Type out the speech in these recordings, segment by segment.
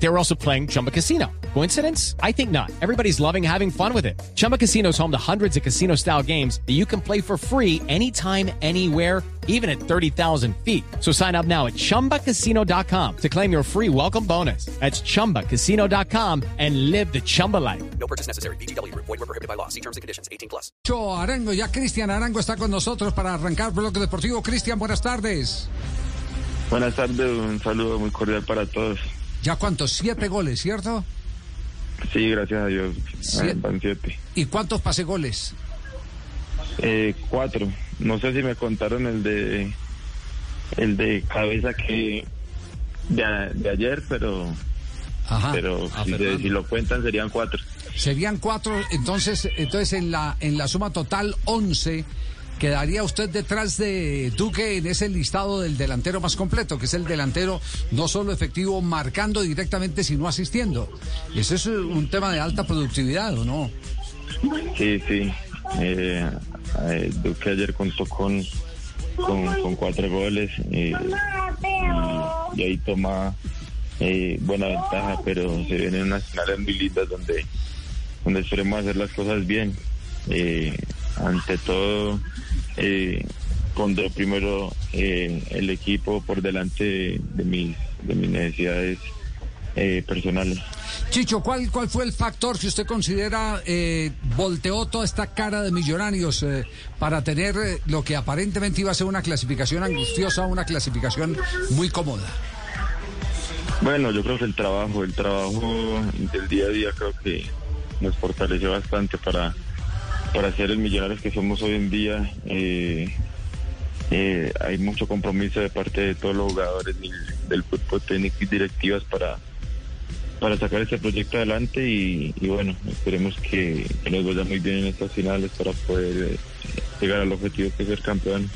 They were also playing Chumba Casino. Coincidence? I think not. Everybody's loving having fun with it. Chumba Casino is home to hundreds of casino style games that you can play for free anytime, anywhere, even at 30,000 feet. So sign up now at chumbacasino.com to claim your free welcome bonus. That's chumbacasino.com and live the Chumba life. No purchase necessary. BGW. Void were prohibited by law. See terms and conditions. 18 plus. Cho Arango, ya Cristian Arango está con nosotros para arrancar Bloque Deportivo. Cristian, buenas tardes. Buenas tardes, un saludo muy cordial para todos. ¿Ya cuántos? Siete goles, ¿cierto? Sí, gracias a Dios. Ah, Van siete. ¿Y cuántos pase goles? Eh, cuatro. No sé si me contaron el de el de cabeza que de, a- de ayer, pero Ajá. pero A si, se- Fernando. si lo cuentan serían cuatro. Serían cuatro, entonces, entonces en la en la suma total once quedaría usted detrás de Duque en ese listado del delantero más completo, que es el delantero no solo efectivo marcando directamente, sino asistiendo. Ese es un tema de alta productividad, ¿o no? Sí, sí. Eh, eh, Duque ayer contó con con, cuatro goles eh, y, y ahí toma buena ventaja, pero se vienen unas finales muy lindas donde donde esperemos hacer las cosas bien. Ante todo, eh, pondré primero eh, el equipo por delante de, de mis, de mis necesidades eh, personales. Chicho, ¿cuál, ¿cuál fue el factor que usted considera eh, volteó toda esta cara de millonarios eh, para tener eh, lo que aparentemente iba a ser una clasificación angustiosa, una clasificación muy cómoda? Bueno, yo creo que el trabajo, el trabajo del día a día creo que nos fortaleció bastante para, para ser el millonarios que somos hoy en día. Eh, eh, hay mucho compromiso de parte de todos los jugadores del fútbol técnico y directivas para, para sacar este proyecto adelante y, bueno, esperemos que, nos vaya muy bien en estas finales para poder eh, llegar al objetivo que es ser campeón.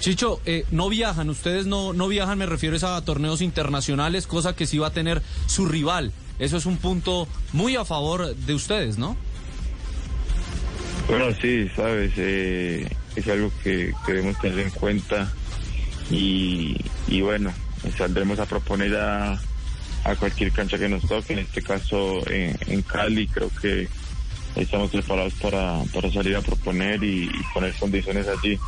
Chicho, eh, no viajan, ustedes no, no viajan, me refiero a torneos internacionales, cosa que sí va a tener su rival. Eso es un punto muy a favor de ustedes, ¿no? Bueno, sí, sabes, eh, es algo que, que debemos tener en cuenta y, y bueno, saldremos a proponer a, a cualquier cancha que nos toque, en este caso en, en Cali, creo que estamos preparados para, para salir a proponer y, y poner condiciones allí.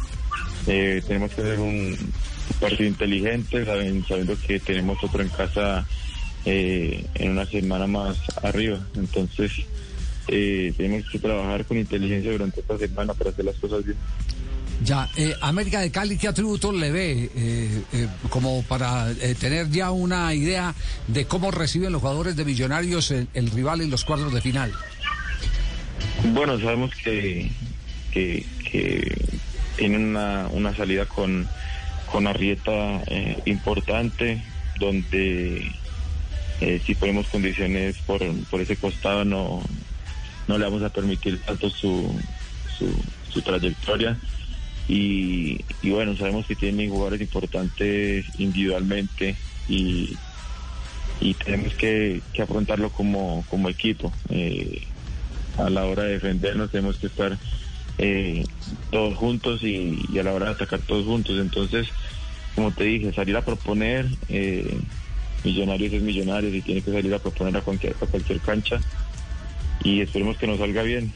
Eh, tenemos que hacer un partido inteligente, saben- sabiendo que tenemos otro en casa eh, en una semana más arriba, entonces eh, tenemos que trabajar con inteligencia durante esta semana para hacer las cosas bien. Ya, eh, América de Cali, ¿qué atributos le ve eh, eh, como para eh, tener ya una idea de cómo reciben los jugadores de Millonarios el, el rival en los cuadros de final? Bueno, sabemos que, que, que tienen una, una salida con, con Arrieta importante, donde eh, si ponemos condiciones por, por ese costado no, no le vamos a permitir tanto su, su, su trayectoria. Y, y bueno, sabemos que tienen jugadores importantes individualmente y, y tenemos que, afrontarlo como, como equipo. Eh, a la hora de defendernos tenemos que estar eh, todos juntos y, y a la hora de atacar todos juntos. Entonces, como te dije, salir a proponer, eh, Millonarios es Millonarios y tiene que salir a proponer a cualquier, a cualquier cancha y esperemos que nos salga bien.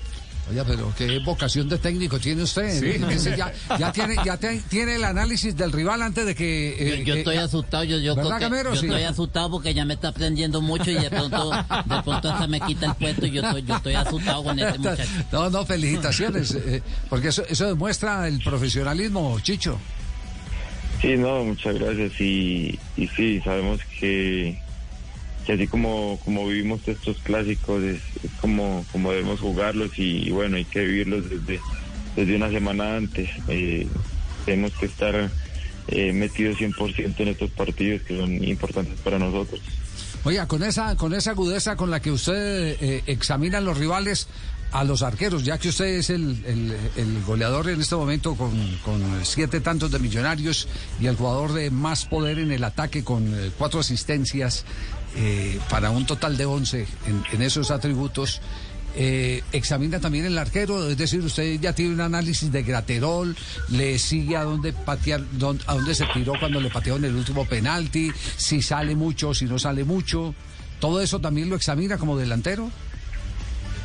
Oye, pero qué vocación de técnico tiene usted. Ese ya, ya tiene, ya te- tiene el análisis del rival antes de que. eh, Yo que- estoy asustado, yo, yo, ¿Verdad, creo que- yo Sí. estoy asustado porque ya me está aprendiendo mucho y de pronto, de pronto hasta me quita el puesto y yo estoy, yo estoy asustado con este muchacho. No, no, felicitaciones, eh, porque eso, eso demuestra el profesionalismo, Chicho. Sí, no, muchas gracias. Y, y sí, sabemos que, que así como, como vivimos estos clásicos, es, como, como debemos jugarlos y, y bueno, hay que vivirlos desde, desde una semana antes. Eh, tenemos que estar eh, metidos 100% en estos partidos que son importantes para nosotros. Oiga, con esa, con esa agudeza con la que usted eh, examina los rivales a los arqueros, ya que usted es el, el- goleador en este momento con, con siete tantos de millonarios y el jugador de más poder en el ataque con eh, cuatro asistencias eh, para un total de once en, en esos atributos. eh, examina también el arquero, es decir, usted ya tiene un análisis de Graterol, le sigue a dónde patear, dónde- a dónde se tiró cuando le pateó en el último penalti, si sale mucho, si no sale mucho, todo eso también lo examina como delantero.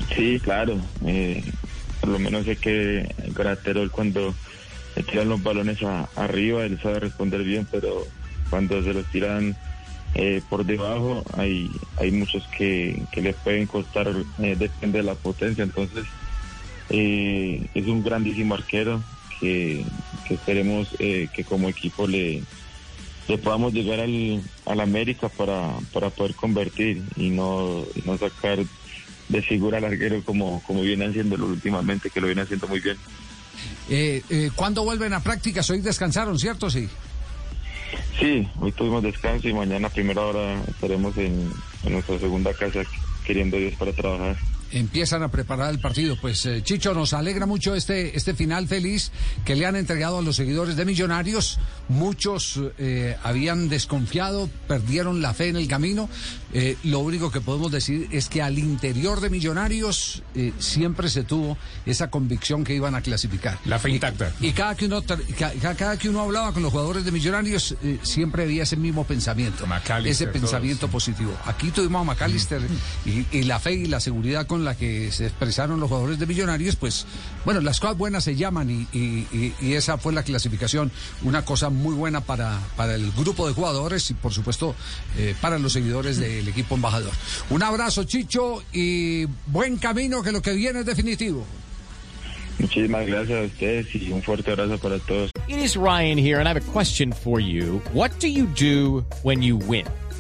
Sí, claro. eh, por lo menos sé que Graterol cuando le tiran los balones a- arriba, él sabe responder bien, pero cuando se los tiran eh, por debajo, hay, hay muchos que, que le pueden costar, eh, depende de la potencia. Entonces, eh, es un grandísimo arquero que, que esperemos eh, que como equipo le, le podamos llegar al, al América para, para poder convertir y no, y no sacar de figura al arquero como, como viene haciéndolo últimamente, que lo viene haciendo muy bien. Eh, eh, ¿Cuándo vuelven a prácticas? Hoy descansaron, ¿cierto? Sí. Sí, hoy tuvimos descanso y mañana a primera hora estaremos en, en nuestra segunda casa queriendo Dios para trabajar. Empiezan a preparar el partido. Pues eh, Chicho, nos alegra mucho este, este final feliz que le han entregado a los seguidores de Millonarios. Muchos eh, habían desconfiado, perdieron la fe en el camino. Eh, lo único que podemos decir es que al interior de Millonarios siempre se tuvo esa convicción que iban a clasificar. La fe intacta. Y cada que uno, cada, que uno hablaba con los jugadores de Millonarios, siempre había ese mismo pensamiento. McAllister, ese todos. pensamiento positivo. Aquí tuvimos a McAllister y, y la fe y la seguridad con la que se expresaron los jugadores de Millonarios, pues, bueno, las cosas buenas se llaman y, y- y- y esa fue la clasificación. Una cosa muy buena para, para el grupo de jugadores y, por supuesto, eh, para los seguidores del equipo embajador. Un abrazo, Chicho, y buen camino, que lo que viene es definitivo. Muchísimas gracias a ustedes y un fuerte abrazo para todos. It is Ryan here, and I have a question for you. What do you do when you win?